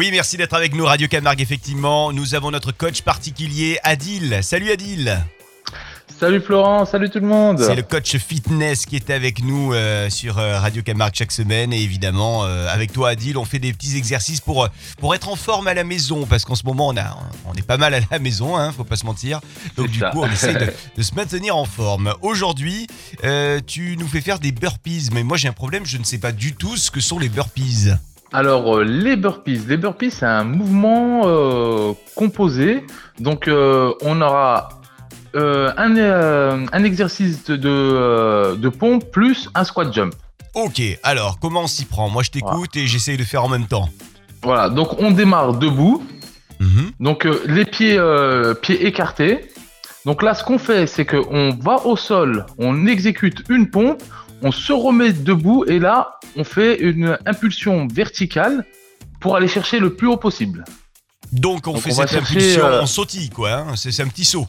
Oui, merci d'être avec nous, Radio Camargue, effectivement. Nous avons notre coach particulier, Adil. Salut Adil. Salut Florent, salut tout le monde. C'est le coach fitness qui est avec nous euh, sur euh, Radio Camargue chaque semaine. Et évidemment, euh, avec toi, Adil, on fait des petits exercices pour, pour être en forme à la maison. Parce qu'en ce moment, on, a, on est pas mal à la maison, hein, faut pas se mentir. Donc, du coup, on essaie de, de, se maintenir en forme. Aujourd'hui, tu nous fais faire des burpees. Mais moi, j'ai un problème, je ne sais pas du tout ce que sont les burpees. Alors, les burpees. Les burpees, c'est un mouvement composé. Donc, on aura euh, un, euh, un, exercice de, euh, de, pompe plus un squat jump. Ok, alors comment on s'y prend? Moi je t'écoute et j'essaye de faire en même temps. Voilà, donc on démarre debout. Mhm. Donc les pieds, pieds écartés. Donc là, ce qu'on fait, c'est qu'on va au sol, on exécute une pompe, on se remet debout et là, on fait une impulsion verticale pour aller chercher le plus haut possible. Donc on fait cette impulsion en sautille, quoi. Hein. c'est un petit saut.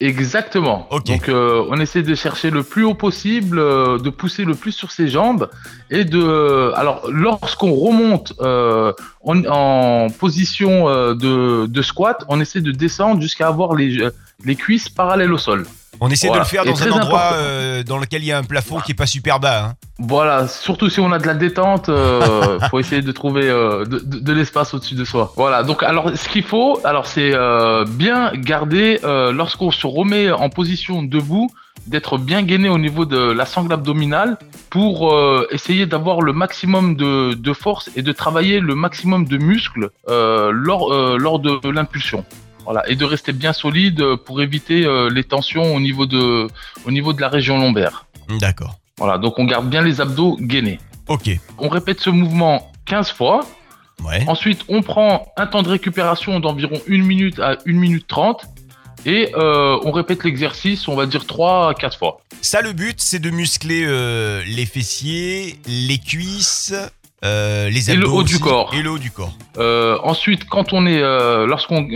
Exactement. Donc euh, on essaie de chercher le plus haut possible, euh, de pousser le plus sur ses jambes et de. Alors lorsqu'on remonte euh, en, position de, de, squat, on essaie de descendre jusqu'à avoir les, les cuisses parallèles au sol. On essaie de le faire dans un endroit euh, dans lequel il y a un plafond qui est pas super bas. Hein. Voilà, surtout si on a de la détente, euh, faut essayer de trouver euh, de, l'espace au-dessus de soi. Voilà, donc alors ce qu'il faut, alors c'est bien garder lorsqu'on se remet en position debout, d'être bien gainé au niveau de la sangle abdominale pour essayer d'avoir le maximum de, de, force et de travailler le maximum de muscles lors, lors de l'impulsion. Voilà, et de rester bien solide pour éviter euh, les tensions au niveau, de, au niveau de la région lombaire. D'accord. Voilà, donc on garde bien les abdos gainés. Ok. On répète ce mouvement 15 fois. Ouais. Ensuite, on prend un temps de récupération d'environ 1 minute à 1 minute 30 et euh, on répète l'exercice, on va dire 3 à 4 fois. Ça, le but, c'est de muscler euh, les fessiers, les cuisses, euh, les et le haut du corps. Et le haut du corps. Euh, ensuite, quand on est, euh, lorsqu'on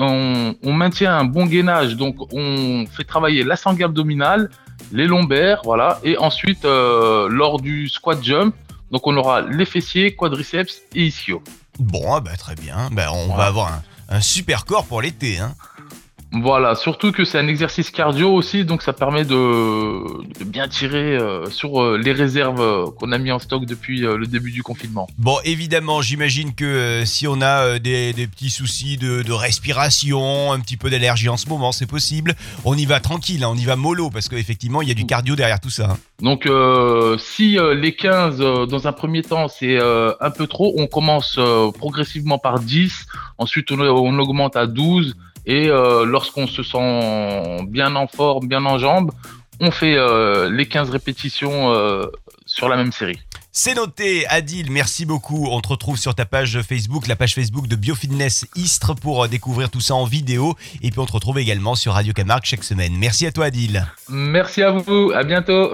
on, maintient un bon gainage, donc on fait travailler la sangle abdominale, les lombaires, voilà, et ensuite lors du squat jump, donc on aura les fessiers, quadriceps et ischio. Bon, ah bah, très bien. Bah, on va avoir un, un super corps pour l'été. Hein. Voilà, surtout que c'est un exercice cardio aussi, donc ça permet de, bien tirer euh, sur euh, les réserves euh, qu'on a mis en stock depuis le début du confinement. Bon, évidemment, j'imagine que si on a des, petits soucis de, respiration, un petit peu d'allergie en ce moment, c'est possible. On y va tranquille, hein, on y va mollo, parce qu'effectivement, il y a du cardio derrière tout ça. Hein. Donc, si les 15, dans un premier temps, c'est un peu trop, on commence progressivement par 10, ensuite on, on augmente à 12 et euh, lorsqu'on se sent bien en forme, bien en jambes, on fait euh, les 15 répétitions euh, sur la même série. C'est noté, Adil, merci beaucoup. On te retrouve sur ta page Facebook, la page Facebook de Biofitness Istres pour découvrir tout ça en vidéo. Et puis on te retrouve également sur Radio Camargue chaque semaine. Merci à toi, Adil. Merci à vous, à bientôt.